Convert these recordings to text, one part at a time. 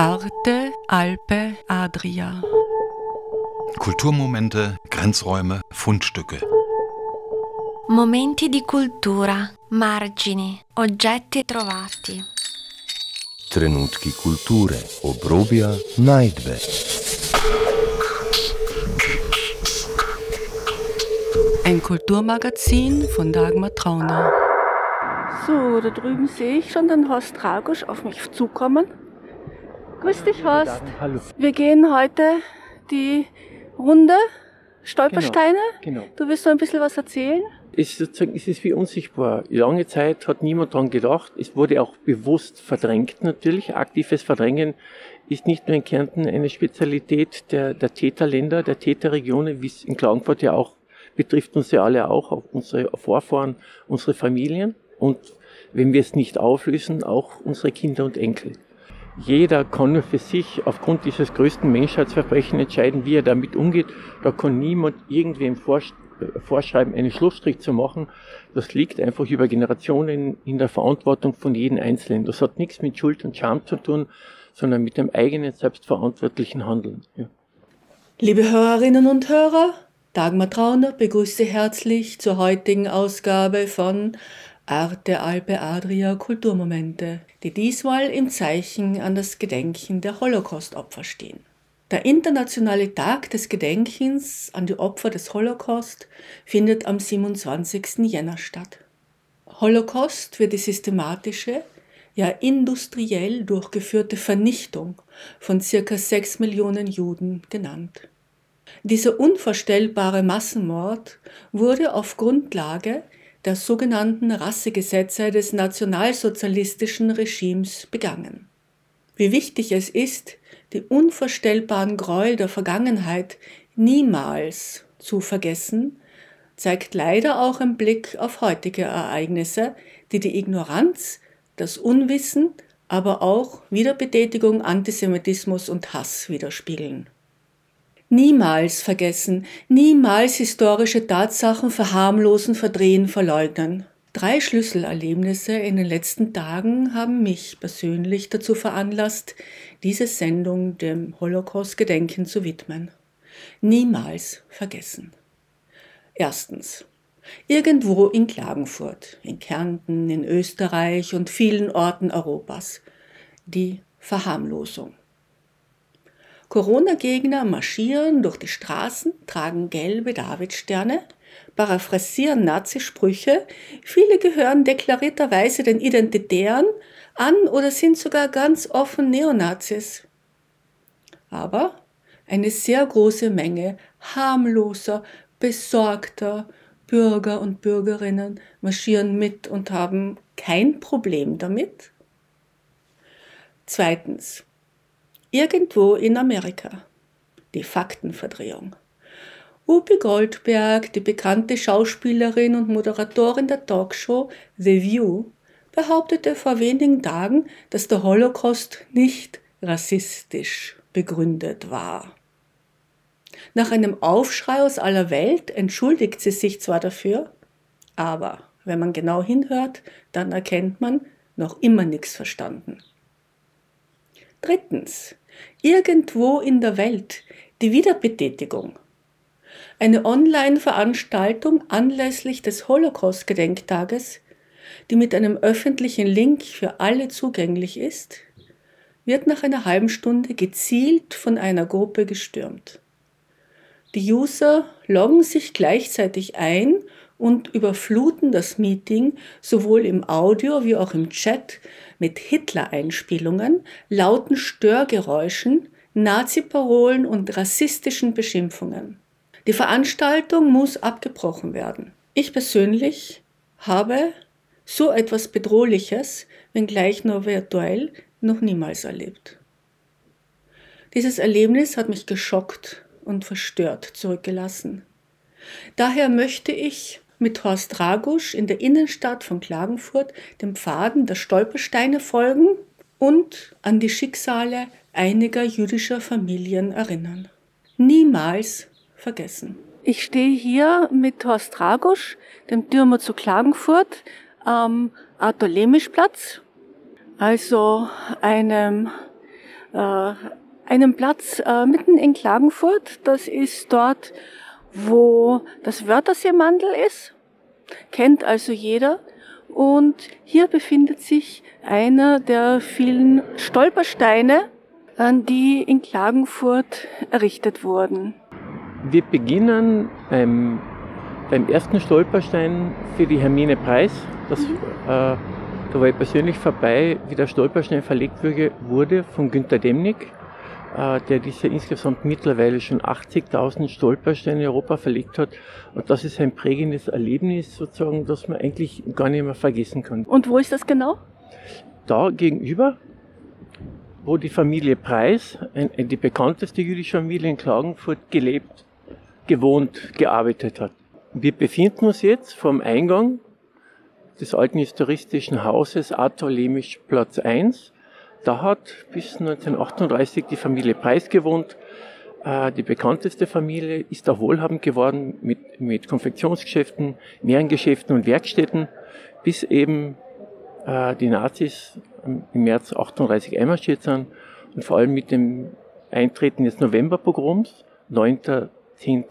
Arte, Alpe, Adria. Kulturmomente, Grenzräume, Fundstücke. Momenti di cultura, margini, oggetti trovati. Trenutki kulture, obrobja, najdbe. Ein Kulturmagazin von Dagmar Trauner. So, da drüben sehe ich schon den Horst Dragusch auf mich zukommen. Grüß dich, Horst. Hallo. Wir gehen heute die Runde Stolpersteine. Genau. Du willst noch ein bisschen was erzählen? Es ist, sozusagen, es ist wie unsichtbar. Lange Zeit hat niemand daran gedacht. Es wurde auch bewusst verdrängt natürlich. Aktives Verdrängen ist nicht nur in Kärnten eine Spezialität der, der Täterländer, der Täterregionen, wie es in Klagenfurt ja auch betrifft uns ja alle auch, auch unsere Vorfahren, unsere Familien und wenn wir es nicht auflösen, auch unsere Kinder und Enkel. Jeder kann nur für sich aufgrund dieses größten Menschheitsverbrechens entscheiden, wie er damit umgeht. Da kann niemand irgendwem vorschreiben, einen Schlussstrich zu machen. Das liegt einfach über Generationen in der Verantwortung von jedem Einzelnen. Das hat nichts mit Schuld und Scham zu tun, sondern mit dem eigenen selbstverantwortlichen Handeln. Ja. Liebe Hörerinnen und Hörer, Dagmar Trauner begrüßt Sie herzlich zur heutigen Ausgabe von Arte Alpe Adria Kulturmomente, die diesmal im Zeichen an das Gedenken der Holocaust-Opfer stehen. Der internationale Tag des Gedenkens an die Opfer des Holocaust findet am 27. Jänner statt. Holocaust wird die systematische, ja industriell durchgeführte Vernichtung von circa sechs Millionen Juden genannt. Dieser unvorstellbare Massenmord wurde auf Grundlage der sogenannten Rassegesetze des nationalsozialistischen Regimes begangen. Wie wichtig es ist, die unvorstellbaren Gräuel der Vergangenheit niemals zu vergessen, zeigt leider auch ein Blick auf heutige Ereignisse, die die Ignoranz, das Unwissen, aber auch Wiederbetätigung Antisemitismus und Hass widerspiegeln. Niemals vergessen, niemals historische Tatsachen verharmlosen, verdrehen, verleugnen. Drei Schlüsselerlebnisse in den letzten Tagen haben mich persönlich dazu veranlasst, diese Sendung dem Holocaust-Gedenken zu widmen. Niemals vergessen. Erstens. Irgendwo in Klagenfurt, in Kärnten, in Österreich und vielen Orten Europas. Die Verharmlosung. Corona-Gegner marschieren durch die Straßen, tragen gelbe Davidsterne, paraphrasieren Nazisprüche, viele gehören deklarierterweise den Identitären an oder sind sogar ganz offen Neonazis. Aber eine sehr große Menge harmloser, besorgter Bürger und Bürgerinnen marschieren mit und haben kein Problem damit. Zweitens. Irgendwo in Amerika. Die Faktenverdrehung. Upi Goldberg, die bekannte Schauspielerin und Moderatorin der Talkshow The View, behauptete vor wenigen Tagen, dass der Holocaust nicht rassistisch begründet war. Nach einem Aufschrei aus aller Welt entschuldigt sie sich zwar dafür, aber wenn man genau hinhört, dann erkennt man noch immer nichts verstanden. Drittens, irgendwo in der Welt die Wiederbetätigung. Eine Online-Veranstaltung anlässlich des Holocaust-Gedenktages, die mit einem öffentlichen Link für alle zugänglich ist, wird nach einer halben Stunde gezielt von einer Gruppe gestürmt. Die User loggen sich gleichzeitig ein und überfluten das Meeting sowohl im Audio wie auch im Chat mit Hitler-Einspielungen, lauten Störgeräuschen, Nazi-Parolen und rassistischen Beschimpfungen. Die Veranstaltung muss abgebrochen werden. Ich persönlich habe so etwas Bedrohliches, wenngleich nur virtuell, noch niemals erlebt. Dieses Erlebnis hat mich geschockt und verstört zurückgelassen. Daher möchte ich mit Horst Dragusch in der Innenstadt von Klagenfurt dem Pfaden der Stolpersteine folgen und an die Schicksale einiger jüdischer Familien erinnern. Niemals vergessen. Ich stehe hier mit Horst Dragusch, dem Türmer zu Klagenfurt, am Arthur-Lemisch-Platz, also einem äh, einen Platz äh, mitten in Klagenfurt. Das ist dort, wo das Wörterseemandel ist. Kennt also jeder. Und hier befindet sich einer der vielen Stolpersteine, die in Klagenfurt errichtet wurden. Wir beginnen beim, beim ersten Stolperstein für die Hermine Preis. Das, mhm. äh, da war ich persönlich vorbei, wie der Stolperstein verlegt wurde von Günter Demnig, der diese insgesamt mittlerweile schon 80.000 Stolpersteine in Europa verlegt hat. Und das ist ein prägendes Erlebnis sozusagen, das man eigentlich gar nicht mehr vergessen kann. Und wo ist das genau? Da gegenüber wo die Familie Preis, die bekannteste jüdische Familie in Klagenfurt, gelebt, gewohnt, gearbeitet hat. Wir befinden uns jetzt vom Eingang des alten historistischen Hauses Arthur Lemisch Platz 1. Da hat bis 1938 die Familie Preis gewohnt. Äh, die bekannteste Familie ist auch wohlhabend geworden mit, mit Konfektionsgeschäften, Meerengeschäften und Werkstätten, bis eben äh, die Nazis im März 38 einmarschiert sind und vor allem mit dem Eintreten des Novemberpogroms, 9. 10.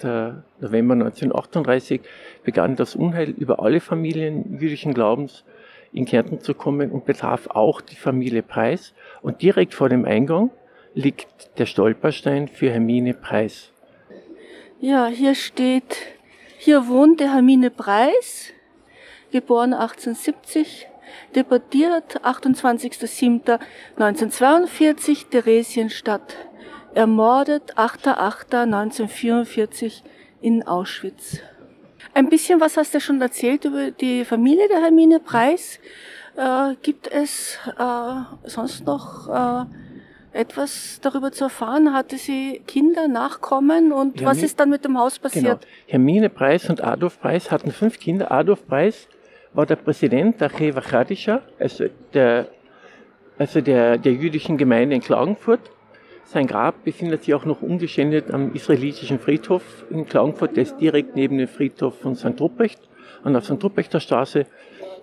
November 1938, begann das Unheil über alle Familien jüdischen Glaubens in Kärnten zu kommen und betraf auch die Familie Preis. Und direkt vor dem Eingang liegt der Stolperstein für Hermine Preis. Ja, hier steht, hier wohnte Hermine Preis, geboren 1870, deportiert 28.07.1942 Theresienstadt, ermordet 8.08.1944 in Auschwitz. Ein bisschen was hast du schon erzählt über die Familie der Hermine Preis. Äh, gibt es äh, sonst noch äh, etwas darüber zu erfahren? Hatte sie Kinder, Nachkommen und Hermine, was ist dann mit dem Haus passiert? Genau. Hermine Preis und Adolf Preis hatten fünf Kinder. Adolf Preis war der Präsident der Cheva Chadisha, also der, also der, der jüdischen Gemeinde in Klagenfurt. Sein Grab befindet sich auch noch ungeschändet am israelitischen Friedhof in Klagenfurt. Der ist direkt neben dem Friedhof von St. Ruprecht, an der St. Ruprechter Straße.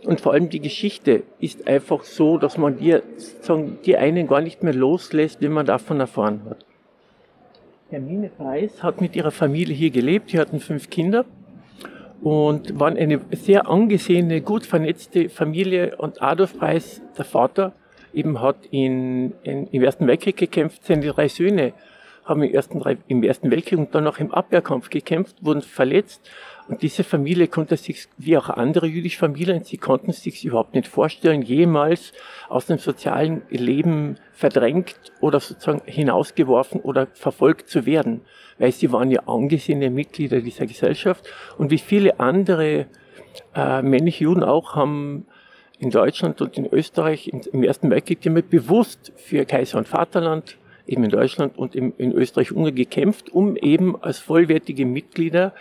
Und vor allem die Geschichte ist einfach so, dass man sozusagen, die einen gar nicht mehr loslässt, wenn man davon erfahren hat. Hermine Preis hat mit ihrer Familie hier gelebt. Die hatten fünf Kinder und waren eine sehr angesehene, gut vernetzte Familie. Und Adolf Preis, der Vater, eben hat in, in, im Ersten Weltkrieg gekämpft. Seine drei Söhne haben im Ersten, im Ersten Weltkrieg und dann auch im Abwehrkampf gekämpft, wurden verletzt. Und diese Familie konnte sich, wie auch andere jüdische Familien, sie konnten sich überhaupt nicht vorstellen, jemals aus dem sozialen Leben verdrängt oder sozusagen hinausgeworfen oder verfolgt zu werden weil sie waren ja angesehene Mitglieder dieser Gesellschaft und wie viele andere äh, männliche Juden auch haben in Deutschland und in Österreich im, Ersten Weltkrieg damit bewusst für Kaiser und Vaterland eben in Deutschland und in Österreich-Ungarn gekämpft, um eben als vollwertige Mitglieder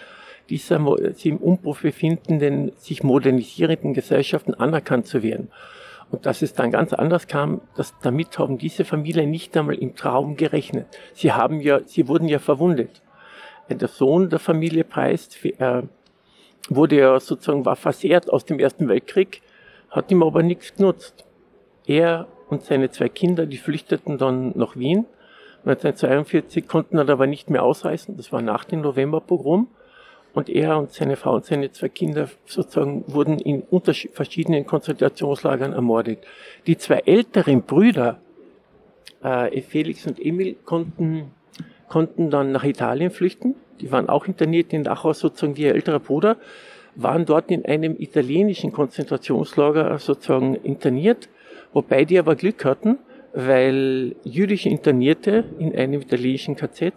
dieser sich im Umbruch befindenden, sich modernisierenden Gesellschaften anerkannt zu werden. Und dass es dann ganz anders kam, dass damit haben diese Familien nicht einmal im Traum gerechnet. Sie haben ja, sie wurden ja verwundet. Der Sohn der Familie Preist äh, wurde ja sozusagen, war versehrt aus dem Ersten Weltkrieg, hat ihm aber nichts genutzt. Er und seine zwei Kinder, die flüchteten dann nach Wien. 1942 konnten dann aber nicht mehr ausreisen. Das war nach dem Novemberpogrom. Und er und seine Frau und seine zwei Kinder sozusagen wurden in verschiedenen Konzentrationslagern ermordet. Die zwei älteren Brüder, äh, Felix und Emil, konnten, konnten dann nach Italien flüchten. Die waren auch interniert in Dachau, sozusagen wie ihr älterer Bruder, waren dort in einem italienischen Konzentrationslager sozusagen interniert, wobei die aber Glück hatten, weil jüdische Internierte in einem italienischen KZ äh,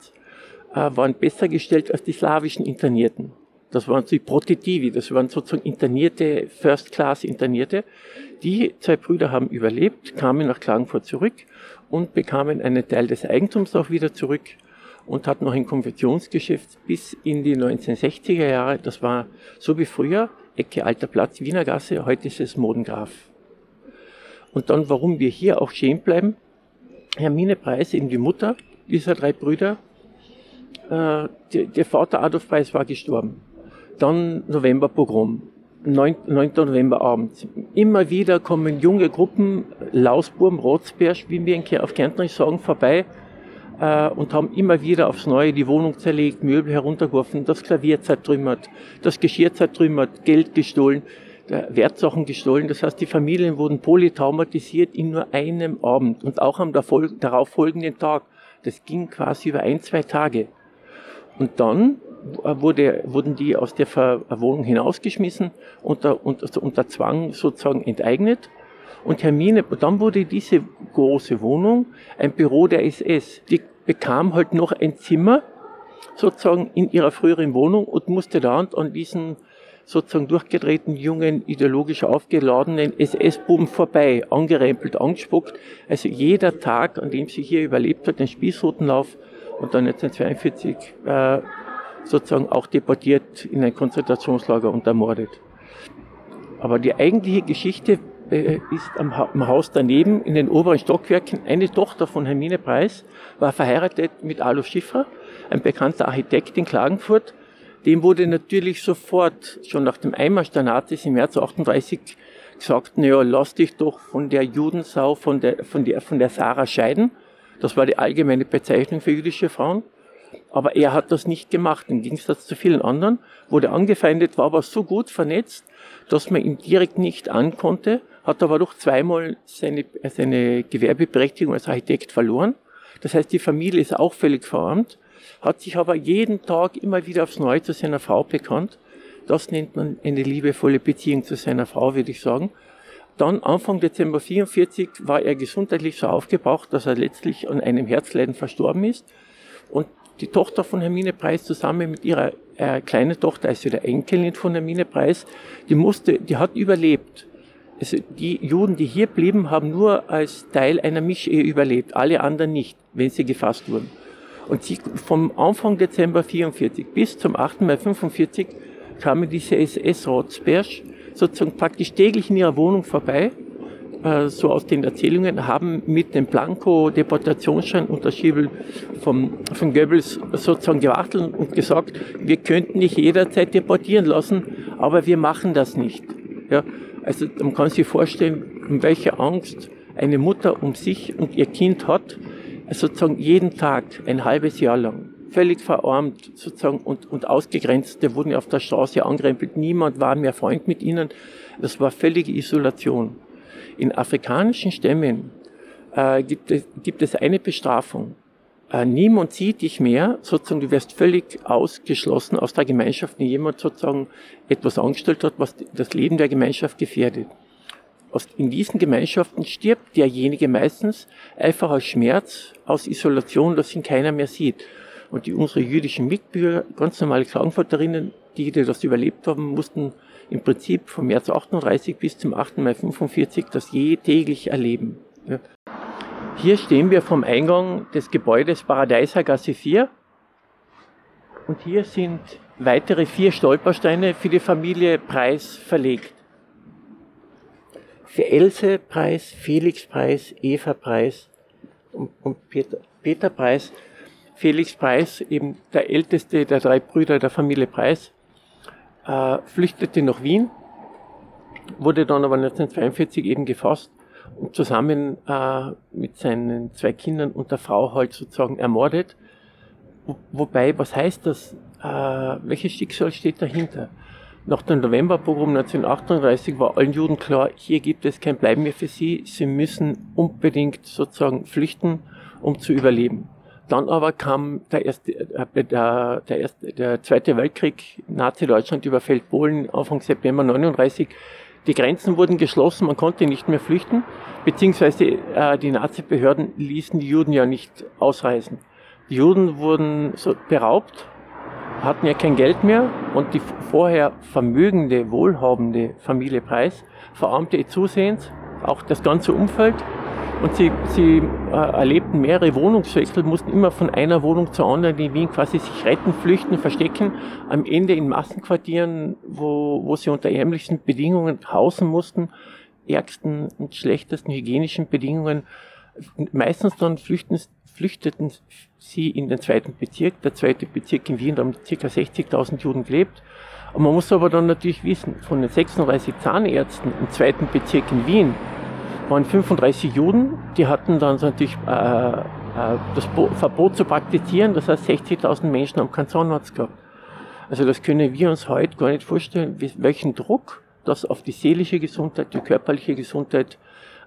waren besser gestellt als die slawischen Internierten. Das waren die Protetivi, das waren sozusagen Internierte, First-Class-Internierte. Die zwei Brüder haben überlebt, kamen nach Klagenfurt zurück und bekamen einen Teil des Eigentums auch wieder zurück und hatten noch ein Konfektionsgeschäft bis in die 1960er Jahre. Das war so wie früher, Ecke Alter Platz, Wiener Gasse, heute ist es Modengraf. Und dann, warum wir hier auch stehen bleiben, Hermine Preis, eben die Mutter dieser drei Brüder, äh, der, der Vater Adolf Preis war gestorben. Dann Novemberpogrom. 9. 9. Novemberabend. Immer wieder kommen junge Gruppen, Lausburm, Rotzberg, wie wir auf Kärntnerisch sagen, vorbei äh, und haben immer wieder aufs Neue die Wohnung zerlegt, Möbel heruntergeworfen, das Klavier zertrümmert, das Geschirr zertrümmert, Geld gestohlen, Wertsachen gestohlen. Das heißt, die Familien wurden polytraumatisiert in nur einem Abend und auch am darauf folgenden Tag. Das ging quasi über ein, zwei Tage. Und dann äh, wurde, wurden die aus der Wohnung hinausgeschmissen, unter, unter, unter Zwang sozusagen enteignet. Und Hermine, dann wurde diese große Wohnung ein Büro der SS. Die bekam halt noch ein Zimmer sozusagen in ihrer früheren Wohnung und musste da an diesen sozusagen durchgedrehten, jungen, ideologisch aufgeladenen SS-Buben vorbei, angerempelt, angespuckt. Also jeder Tag, an dem sie hier überlebt hat, den Spießrutenlauf und dann 1942 äh, sozusagen auch deportiert in ein Konzentrationslager und ermordet. Aber die eigentliche Geschichte ist am, am, Haus daneben in den oberen Stockwerken. Eine Tochter von Hermine Preis war verheiratet mit Alois Schiffer, ein bekannter Architekt in Klagenfurt. Dem wurde natürlich sofort, schon nach dem Einmarsch der Nazis im März 38, gesagt, naja, lass dich doch von der Judensau, von der, von der, von der Sarah scheiden. Das war die allgemeine Bezeichnung für jüdische Frauen. Aber er hat das nicht gemacht. Im Gegensatz zu vielen anderen wurde angefeindet, war aber so gut vernetzt, dass man ihn direkt nicht ankonnte, hat aber doch zweimal seine, seine Gewerbeberechtigung als Architekt verloren. Das heißt, die Familie ist auch völlig verarmt, hat sich aber jeden Tag immer wieder aufs Neue zu seiner Frau bekannt. Das nennt man eine liebevolle Beziehung zu seiner Frau, würde ich sagen. Dann Anfang Dezember 44 war er gesundheitlich so aufgebraucht, dass er letztlich an einem Herzleiden verstorben ist. Und die Tochter von Hermine Preis zusammen mit ihrer äh, kleinen Tochter, also der Enkelin von Hermine Preis, die musste, die hat überlebt. Also die Juden, die hier blieben, haben nur als Teil einer Mischehe überlebt, alle anderen nicht, wenn sie gefasst wurden. Und sie, vom Anfang Dezember 44 bis zum 8. Mai 45 kamen diese SS-Rotzberg sozusagen praktisch täglich in ihrer Wohnung vorbei äh, so aus den Erzählungen, haben mit dem Blanko-Deportationsschein unterschiebel vom, von Goebbels sozusagen gewartet und gesagt, wir könnten nicht jederzeit deportieren lassen, aber wir machen das nicht. Ja, also man kann sich vorstellen, in welcher Angst eine Mutter um sich und ihr Kind hat, sozusagen jeden Tag, ein halbes Jahr lang, völlig verarmt sozusagen und, und ausgegrenzt. Die wurden auf der Straße angerempelt, niemand war mehr Freund mit ihnen. Das war völlige Isolation. In afrikanischen Stämmen äh, gibt, es, gibt es eine Bestrafung. Äh, niemand sieht dich mehr, sozusagen du wirst völlig ausgeschlossen aus der Gemeinschaft, wenn jemand sozusagen etwas angestellt hat, was das Leben der Gemeinschaft gefährdet. In diesen Gemeinschaften stirbt derjenige meistens einfach aus Schmerz, aus Isolation, dass ihn keiner mehr sieht. Und die unsere jüdischen Mitbürger, ganz normale Klagenfurterinnen, die, die das überlebt haben, mussten im Prinzip vom März 38 bis zum 8. Mai 45 das je täglich erleben. Ja. Hier stehen wir vom Eingang des Gebäudes Paradeiser Gasse 4 und hier sind weitere vier Stolpersteine für die Familie Preis verlegt. Für Else Preis, Felix Preis, Eva Preis und, und Peter, Peter Preis. Felix Preis, eben der älteste der drei Brüder der Familie Preis, äh, flüchtete nach Wien, wurde dann aber 1942 eben gefasst und zusammen äh, mit seinen zwei Kindern und der Frau halt sozusagen ermordet. Wo, wobei, was heißt das? Äh, welches Schicksal steht dahinter? Nach dem Novemberpogrom 1938 war allen Juden klar, hier gibt es kein Bleiben mehr für sie. Sie müssen unbedingt sozusagen flüchten, um zu überleben. Dann aber kam der, erste, äh, der, der, erste, der Zweite Weltkrieg, Nazi-Deutschland überfällt Polen Anfang September 39. Die Grenzen wurden geschlossen, man konnte nicht mehr flüchten, beziehungsweise äh, die Nazi-Behörden ließen die Juden ja nicht ausreisen. Die Juden wurden so beraubt, hatten ja kein Geld mehr und die vorher vermögende, wohlhabende Familie Preis verarmte zusehends, auch das ganze Umfeld. Und sie, sie äh, erlebten mehrere Wohnungswechsel, mussten immer von einer Wohnung zur anderen in Wien quasi sich retten, flüchten, verstecken. Am Ende in Massenquartieren, wo, wo sie unter ärmlichsten Bedingungen hausen mussten, ärgsten und schlechtesten hygienischen Bedingungen. Meistens dann flüchten, flüchteten sie in den zweiten Bezirk. Der zweite Bezirk in Wien, da haben ca. 60.000 Juden gelebt. Und man muss aber dann natürlich wissen, von den 36 Zahnärzten im zweiten Bezirk in Wien waren 35 Juden, die hatten dann natürlich äh, äh, das Bo Verbot zu praktizieren, das heißt 60.000 Menschen haben keinen Zahnarzt gehabt. Also das können wir uns heute gar nicht vorstellen, welchen Druck das auf die seelische Gesundheit, die körperliche Gesundheit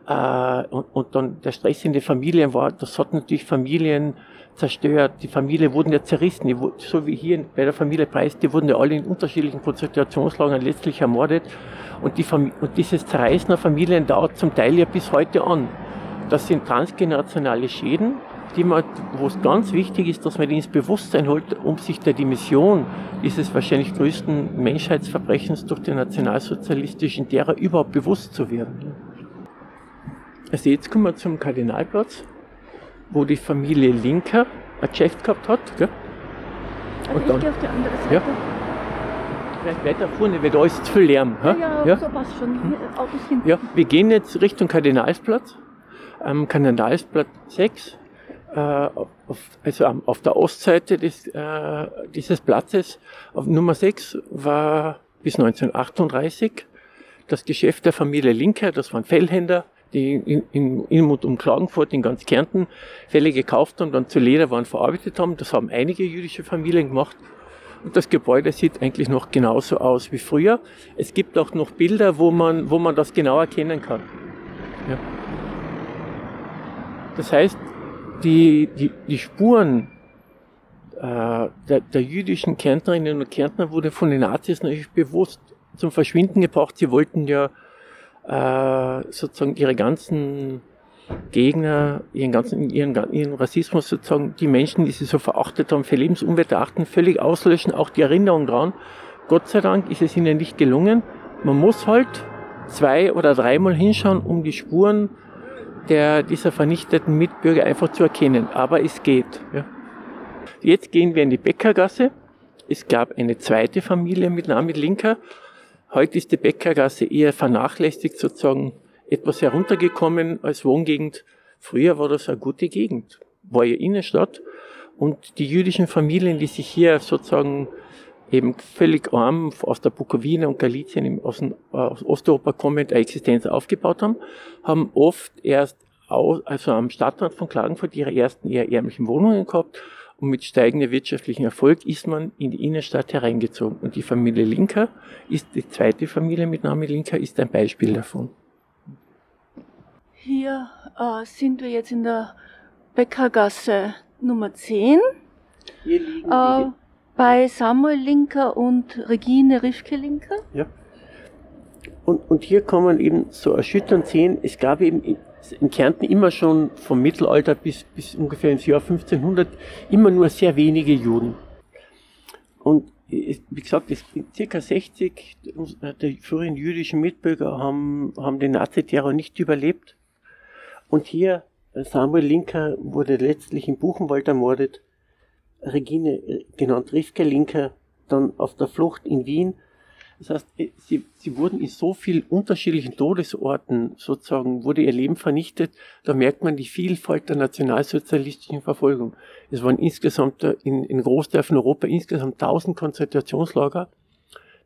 äh, und, und dann der Stress in den Familien war, das hat natürlich Familien zerstört. Die Familien wurden ja zerrissen, die, so wie hier bei der Familie Preis, die wurden ja alle in unterschiedlichen Konzentrationslagern letztlich ermordet. Und, die und dieses Zerreißen der Familien dauert zum Teil ja bis heute an. Das sind transgenerationale Schäden, die man, wo es ganz wichtig ist, dass man die ins Bewusstsein holt, um sich der Dimension dieses wahrscheinlich größten Menschheitsverbrechens durch den nationalsozialistischen Terror überhaupt bewusst zu werden. Also jetzt kommen wir zum Kardinalplatz, wo die Familie Linker ein Geschäft gehabt hat. Gell? Und dann, auf die andere Seite. Ja. Vielleicht weiter vorne, weil da ist zu viel Lärm. Ja, ja, ja? so passt schon. Hm. Autos hinten. Ja, wir gehen jetzt Richtung Kardinalsplatz. Am Kardinalsplatz 6, äh, auf, also auf der Ostseite des, äh, dieses Platzes, auf Nummer 6, war bis 1938 das Geschäft der Familie Linker, das waren Fellhänder, die in, in, in und um Klagenfurt, in ganz Kärnten, Fälle gekauft und dann zu Lederwaren verarbeitet haben. Das haben einige jüdische Familien gemacht. Und das Gebäude sieht eigentlich noch genauso aus wie früher. Es gibt auch noch Bilder, wo man, wo man das genau erkennen kann. Ja. Das heißt, die, die, die Spuren äh, der, der jüdischen Kärntnerinnen und Kärntner wurde von den Nazis natürlich bewusst zum Verschwinden gebracht. Sie wollten ja äh, sozusagen ihre ganzen Gegner, ihren ganzen, ihren, ihren Rassismus sozusagen, die Menschen, die sie so verachtet haben, für Lebensumwelt achten, völlig auslöschen, auch die Erinnerung dran. Gott sei Dank ist es ihnen nicht gelungen. Man muss halt zwei oder dreimal hinschauen, um die Spuren der, dieser vernichteten Mitbürger einfach zu erkennen. Aber es geht. Ja. Jetzt gehen wir in die Bäckergasse. Es gab eine zweite Familie mit Namen Linker Heute ist die Bäckergasse eher vernachlässigt, sozusagen etwas heruntergekommen als Wohngegend. Früher war das eine gute Gegend, war ja Innenstadt. Und die jüdischen Familien, die sich hier sozusagen eben völlig arm aus der Bukowina und Galizien aus, aus Osteuropa kommend eine Existenz aufgebaut haben, haben oft erst also am Stadtrand von Klagenfurt ihre ersten eher ärmlichen Wohnungen gehabt und mit steigendem wirtschaftlichen Erfolg ist man in die Innenstadt hereingezogen. Und die Familie Linker ist, die zweite Familie mit Namen Linker, ist ein Beispiel davon. Hier äh, sind wir jetzt in der Bäckergasse Nummer 10. Hier liegen äh, bei Samuel Linker und Regine Rifke Linker. Ja. Und, und hier kann man eben so erschütternd sehen, es gab eben in Kärnten immer schon vom Mittelalter bis, bis ungefähr ins Jahr 1500 immer nur sehr wenige Juden. Und wie gesagt, es, circa 60 der früheren jüdischen Mitbürger haben, haben den Naziterror nicht überlebt. Und hier, Samuel Linker wurde letztlich in Buchenwald ermordet, Regine, äh, genannt Rivka Linker, dann auf der Flucht in Wien das heißt, äh, sie, sie wurden in so vielen unterschiedlichen Todesorten sozusagen, wurde ihr Leben vernichtet. Da merkt man die Vielfalt der nationalsozialistischen Verfolgung. Es waren insgesamt äh, in, in Großdörfern Europa insgesamt 1000 Konzentrationslager.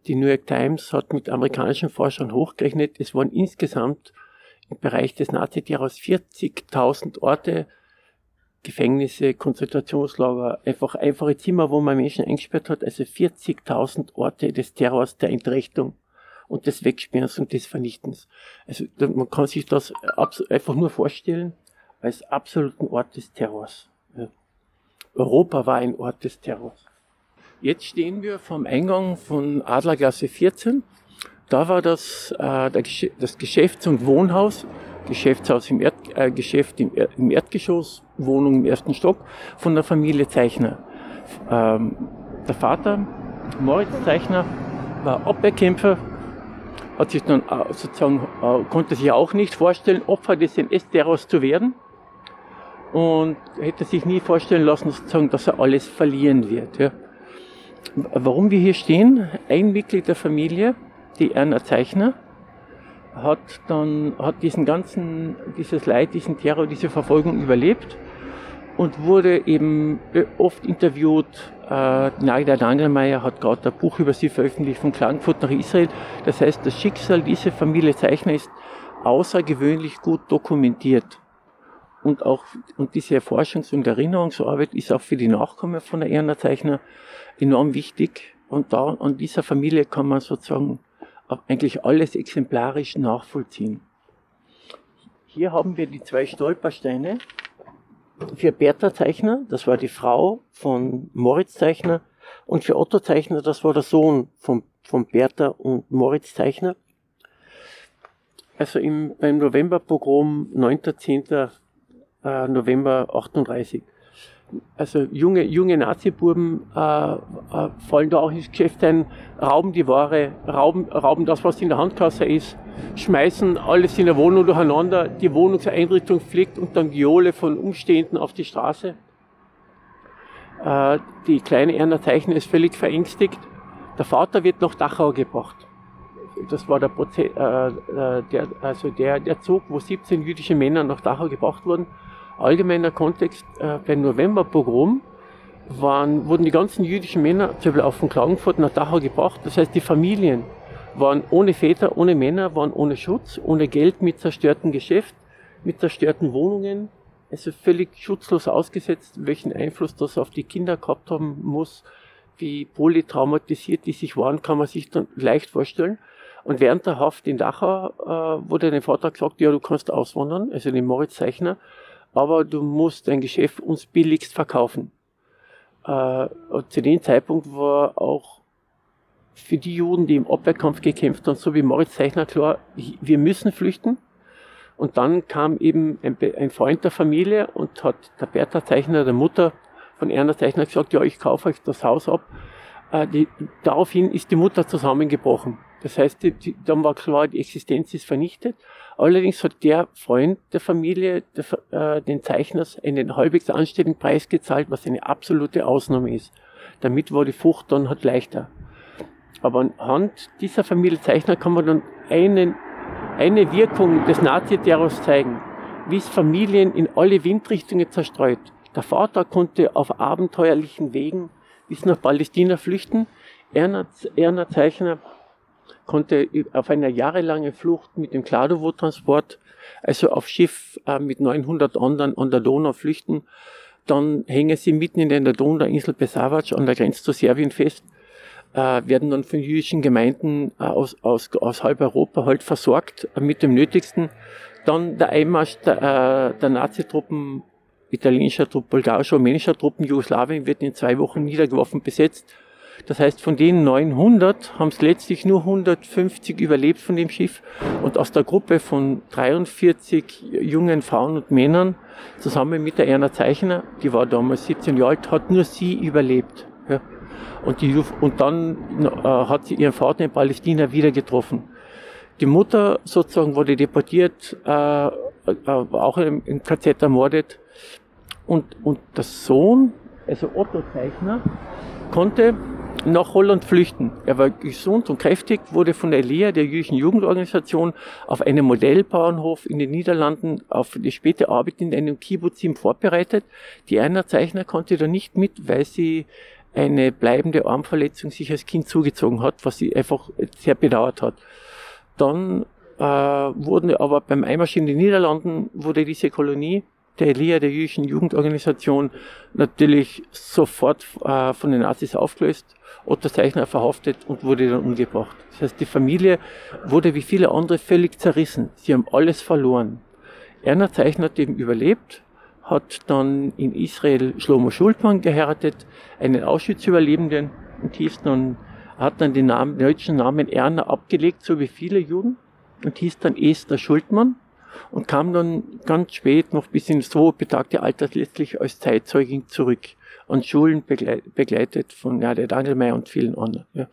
Die New York Times hat mit amerikanischen Forschern hochgerechnet, es waren insgesamt im Bereich des Naziterrors 40.000 Orte Gefängnisse, Konzentrationslager, einfach einfache Zimmer, wo man Menschen eingesperrt hat, also 40.000 Orte des Terrors, der Entrechtung und des Wegsperrens und des Vernichtens. Also man kann sich das einfach nur vorstellen als absoluten Ort des Terrors. Europa war ein Ort des Terrors. Jetzt stehen wir vom Eingang von Adlergasse 14. Da war das, äh, das Geschäfts- und Wohnhaus Geschäftshaus im, Erd, äh, Geschäft im, im, Erdgeschoss, Wohnung im ersten Stock von der Familie Zeichner. Ähm, der Vater, Moritz Zeichner, war Abwehrkämpfer, hat sich dann äh, sozusagen, äh, konnte sich auch nicht vorstellen, Opfer des NS-Terrors zu werden und hätte sich nie vorstellen lassen, sozusagen, dass er alles verlieren wird. Ja. Warum wir hier stehen? Ein Mitglied der Familie, die Erna Zeichner, hat dann, hat diesen ganzen, dieses Leid, diesen Terror, diese Verfolgung überlebt und wurde eben oft interviewt. Äh, Nadia Dangelmeier hat gerade ein Buch über sie veröffentlicht, von Klagenfurt nach Israel. Das heißt, das Schicksal dieser Familie Zeichner ist außergewöhnlich gut dokumentiert. Und auch, und diese Erforschungs- und Erinnerungsarbeit ist auch für die Nachkommen von der Erna Zeichner enorm wichtig. Und da, an dieser Familie kann man sozusagen eigentlich alles exemplarisch nachvollziehen. Hier haben wir die zwei Stolpersteine für Bertha Zeichner, das war die Frau von Moritz Zeichner, und für Otto Zeichner, das war der Sohn von, von Bertha und Moritz Zeichner. Also im, beim Novemberpogrom 9.10. Äh, November 38. Also junge, junge Nazi-Buben äh, äh, fallen da auch ins Geschäft ein, rauben die Ware, rauben, rauben das, was in der Handkasse ist, schmeißen alles in der Wohnung durcheinander, die Wohnungseinrichtung fliegt unter dem Viole von Umstehenden auf die Straße. Äh, die kleine Erna Zeichner ist völlig verängstigt. Der Vater wird nach Dachau gebracht. Das war der, Proze äh, äh, der, also der, der Zug, wo 17 jüdische Männer nach Dachau gebracht wurden allgemeiner Kontext, äh, beim Novemberpogrom wurden die ganzen jüdischen Männer zum Beispiel auch von Klagenfurt nach Dachau gebracht. Das heißt, die Familien waren ohne Väter, ohne Männer, waren ohne Schutz, ohne Geld, mit zerstörten Geschäft, mit zerstörten Wohnungen, also völlig schutzlos ausgesetzt, welchen Einfluss das auf die Kinder gehabt haben muss, wie polytraumatisiert die sich waren, kann man sich dann leicht vorstellen. Und während der Haft in Dachau äh, wurde dem Vater gesagt, ja, du kannst auswandern, also dem Moritz Zeichner, aber du musst dein Geschäft uns billigst verkaufen. Äh, zu dem Zeitpunkt war auch für die Juden, die im Abwehrkampf gekämpft haben, so wie Moritz Zeichner klar, wir müssen flüchten. Und dann kam eben ein, ein Freund der Familie und hat der Bertha Zeichner, der Mutter von Erna Zeichner gesagt, ja, ich kaufe euch das Haus ab. Äh, die, daraufhin ist die Mutter zusammengebrochen. Das heißt, die, die, dann war klar, die Existenz ist vernichtet. Allerdings hat der Freund der Familie der, äh, den Zeichners einen halbwegs anständigen Preis gezahlt, was eine absolute Ausnahme ist. Damit war die Frucht dann halt leichter. Aber anhand dieser Familie Zeichner kann man dann einen, eine Wirkung des Naziterrors zeigen, wie es Familien in alle Windrichtungen zerstreut. Der Vater konnte auf abenteuerlichen Wegen bis nach Palästina flüchten. Erna, Erna Zeichner konnte auf einer jahrelangen Flucht mit dem Kladovo-Transport, also auf Schiff äh, mit 900 anderen an der Donau flüchten. Dann hängen sie mitten in der Donauinsel Pesavac an der Grenze zu Serbien fest, äh, werden dann von jüdischen Gemeinden äh, aus, aus, aus halb Europa halt versorgt äh, mit dem Nötigsten. Dann der Einmarsch der, äh, der Nazitruppen, italienischer Truppen, bulgarischer, rumänischer Truppen, Jugoslawien wird in zwei Wochen niedergeworfen besetzt das heißt, von den 900 haben es letztlich nur 150 überlebt von dem Schiff. Und aus der Gruppe von 43 jungen Frauen und Männern, zusammen mit der Erna Zeichner, die war damals 17 Jahre alt, hat nur sie überlebt. Ja. Und, die, und dann äh, hat sie ihren Vater in Palästina wieder getroffen. Die Mutter sozusagen wurde deportiert, äh, äh, auch im, im KZ ermordet. Und, und der Sohn, also Otto Zeichner, konnte nach Holland flüchten. Er war gesund und kräftig, wurde von der Elia, der jüdischen Jugendorganisation, auf einem Modellbauernhof in den Niederlanden auf die späte Arbeit in einem Kibbutzim vorbereitet. Die Erna Zeichner konnte da nicht mit, weil sie eine bleibende Armverletzung sich als Kind zugezogen hat, was sie einfach sehr bedauert hat. Dann äh, wurden aber beim Einmarsch in den Niederlanden wurde diese Kolonie der Elia, der jüdischen Jugendorganisation, natürlich sofort äh, von den Nazis aufgelöst. Otto Zeichner verhaftet und wurde dann umgebracht. Das heißt, die Familie wurde wie viele andere völlig zerrissen. Sie haben alles verloren. Erna Zeichner hat eben überlebt, hat dann in Israel Shlomo Schultmann geheiratet, einen Auschwitz-Überlebenden und hieß dann, hat dann den, Namen, den deutschen Namen Erna abgelegt, so wie viele Juden, und hieß dann Esther Schultmann und kam dann ganz spät, noch bis ins so betagte Alter, letztlich als Zeitzeugin zurück an Schulen begleitet von ja, der Dangelmeier und vielen anderen. Ja.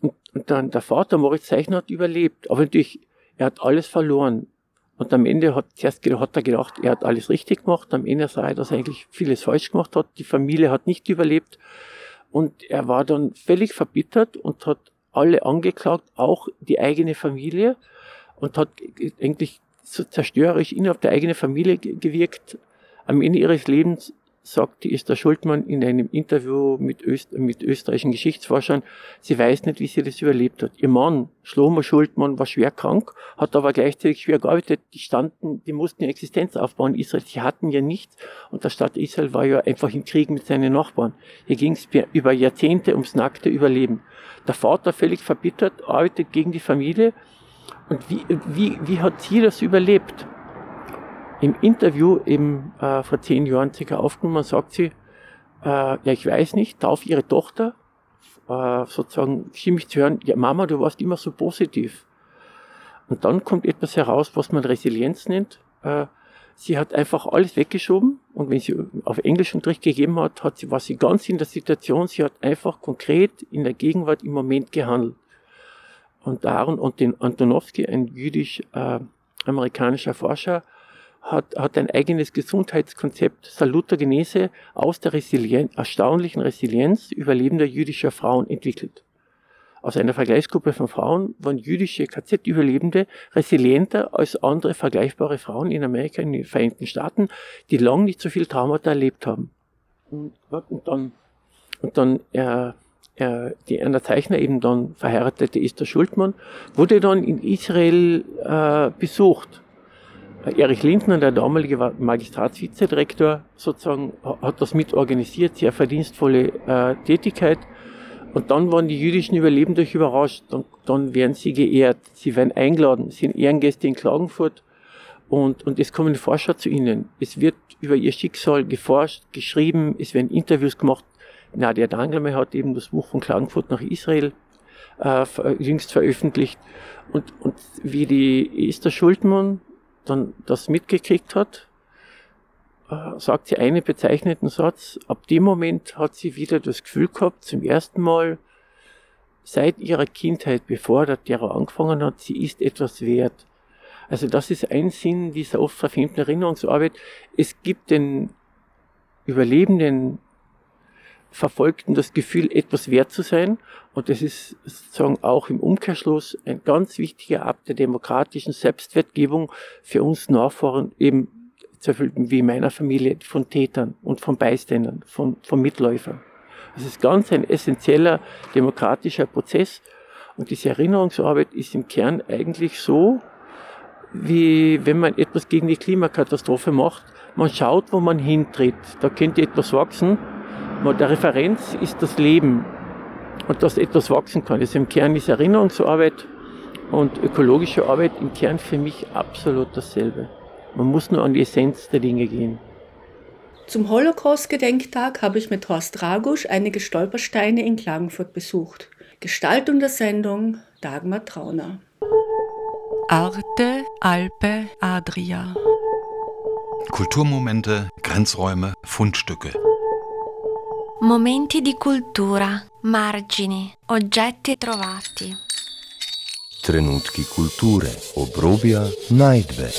Und, und dann der Vater Moritz Zeichner hat überlebt, aber natürlich, er hat alles verloren. Und am Ende hat, zuerst hat er gedacht, er hat alles richtig gemacht. Am Ende sah er, dass er eigentlich vieles falsch gemacht hat. Die Familie hat nicht überlebt. Und er war dann völlig verbittert und hat alle angeklagt, auch die eigene Familie. Und hat eigentlich so zerstörerisch innerhalb der eigenen Familie gewirkt, Am Ende ihres Lebens sagt die Esther Schultmann in einem Interview mit, Öst mit österreichischen Geschichtsforschern, sie weiß nicht, wie sie das überlebt hat. Ihr Mann, Schlomo Schultmann, war schwer krank, hat aber gleichzeitig schwer gearbeitet. Die standen, die mussten ihre Existenz aufbauen. Israel, sie hatten ja nichts. Und der Staat Israel war ja einfach im Krieg mit seinen Nachbarn. Hier ging es über Jahrzehnte ums nackte Überleben. Der Vater völlig verbittert, arbeitet gegen die Familie. Und wie, wie, wie hat sie das überlebt? im Interview eben äh, vor zehn Jahren circa aufgenommen, sagt sie, äh, ja, ich weiß nicht, darf ihre Tochter äh, sozusagen ziemlich zu hören, ja, Mama, du warst immer so positiv. Und dann kommt etwas heraus, was man Resilienz nennt. Äh, sie hat einfach alles weggeschoben und wenn sie auf Englisch Unterricht gegeben hat, hat sie, war sie ganz in der Situation, sie hat einfach konkret in der Gegenwart im Moment gehandelt. Und Aaron und den Antonowski, ein jüdisch-amerikanischer äh, Forscher, hat, hat ein eigenes Gesundheitskonzept Saluta Genese aus der Resilien erstaunlichen Resilienz überlebender jüdischer Frauen entwickelt. Aus einer Vergleichsgruppe von Frauen waren jüdische KZ-Überlebende resilienter als andere vergleichbare Frauen in Amerika, in den Vereinigten Staaten, die lang nicht so viel Traumata erlebt haben. Und, und dann, und dann äh, äh, die Anna Zeichner, eben dann verheiratete Esther Schultmann, wurde dann in Israel äh, besucht Erich Lindner, der damalige Magistratsvizedirektor, sozusagen hat das mit organisiert, sehr verdienstvolle äh, Tätigkeit. Und dann waren die jüdischen Überlebenden durch überrascht. Und dann werden sie geehrt, sie werden eingeladen, sind Ehrengäste in Klagenfurt. Und, und es kommen Forscher zu ihnen. Es wird über ihr Schicksal geforscht, geschrieben, es werden Interviews gemacht. Nadia Dangelme hat eben das Buch von Klagenfurt nach Israel äh, jüngst veröffentlicht. Und, und wie die Esther Schultmann dann das mitgekriegt hat, äh, sagt sie einen bezeichneten Satz. Ab dem Moment hat sie wieder das Gefühl gehabt, zum ersten Mal seit ihrer Kindheit, bevor der Terror angefangen hat, sie ist etwas wert. Also das ist ein Sinn dieser oft verfemten Erinnerungsarbeit. Es gibt den Überlebenden Verfolgten das Gefühl, etwas wert zu sein. Und das ist sozusagen auch im Umkehrschluss ein ganz wichtiger Akt der demokratischen Selbstwertgebung für uns Nachfahren, eben wie meiner Familie, von Tätern und von Beiständern, von, von Mitläufern. Das ist ganz ein essentieller demokratischer Prozess. Und diese Erinnerungsarbeit ist im Kern eigentlich so, wie wenn man etwas gegen die Klimakatastrophe macht. Man schaut, wo man hintritt. Da könnte etwas wachsen der Referenz ist das Leben und dass etwas wachsen kann. Also im Kern ist Erinnerungsarbeit und ökologische Arbeit im Kern für mich absolut dasselbe. Man muss nur an die Essenz der Dinge gehen. Zum Holocaust-Gedenktag habe ich mit Horst Dragusch einige Stolpersteine in Klagenfurt besucht. Gestaltung der Sendung Dagmar Trauner. Arte, Alpe, Adria. Kulturmomente, Grenzräume, Fundstücke. Momenti di cultura, margini, oggetti trovati. Trenutki kulture, obrobja, najdbe.